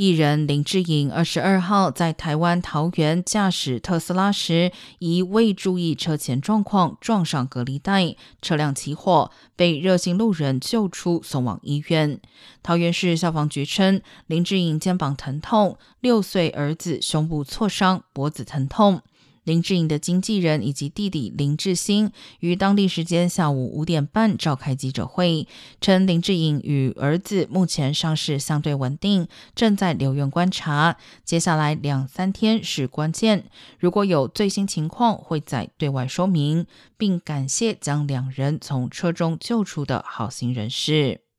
艺人林志颖二十二号在台湾桃园驾驶特斯拉时，疑未注意车前状况撞上隔离带，车辆起火，被热心路人救出，送往医院。桃园市消防局称，林志颖肩膀疼痛，六岁儿子胸部挫伤，脖子疼痛。林志颖的经纪人以及弟弟林志兴于当地时间下午五点半召开记者会，称林志颖与儿子目前伤势相对稳定，正在留院观察。接下来两三天是关键，如果有最新情况会再对外说明，并感谢将两人从车中救出的好心人士。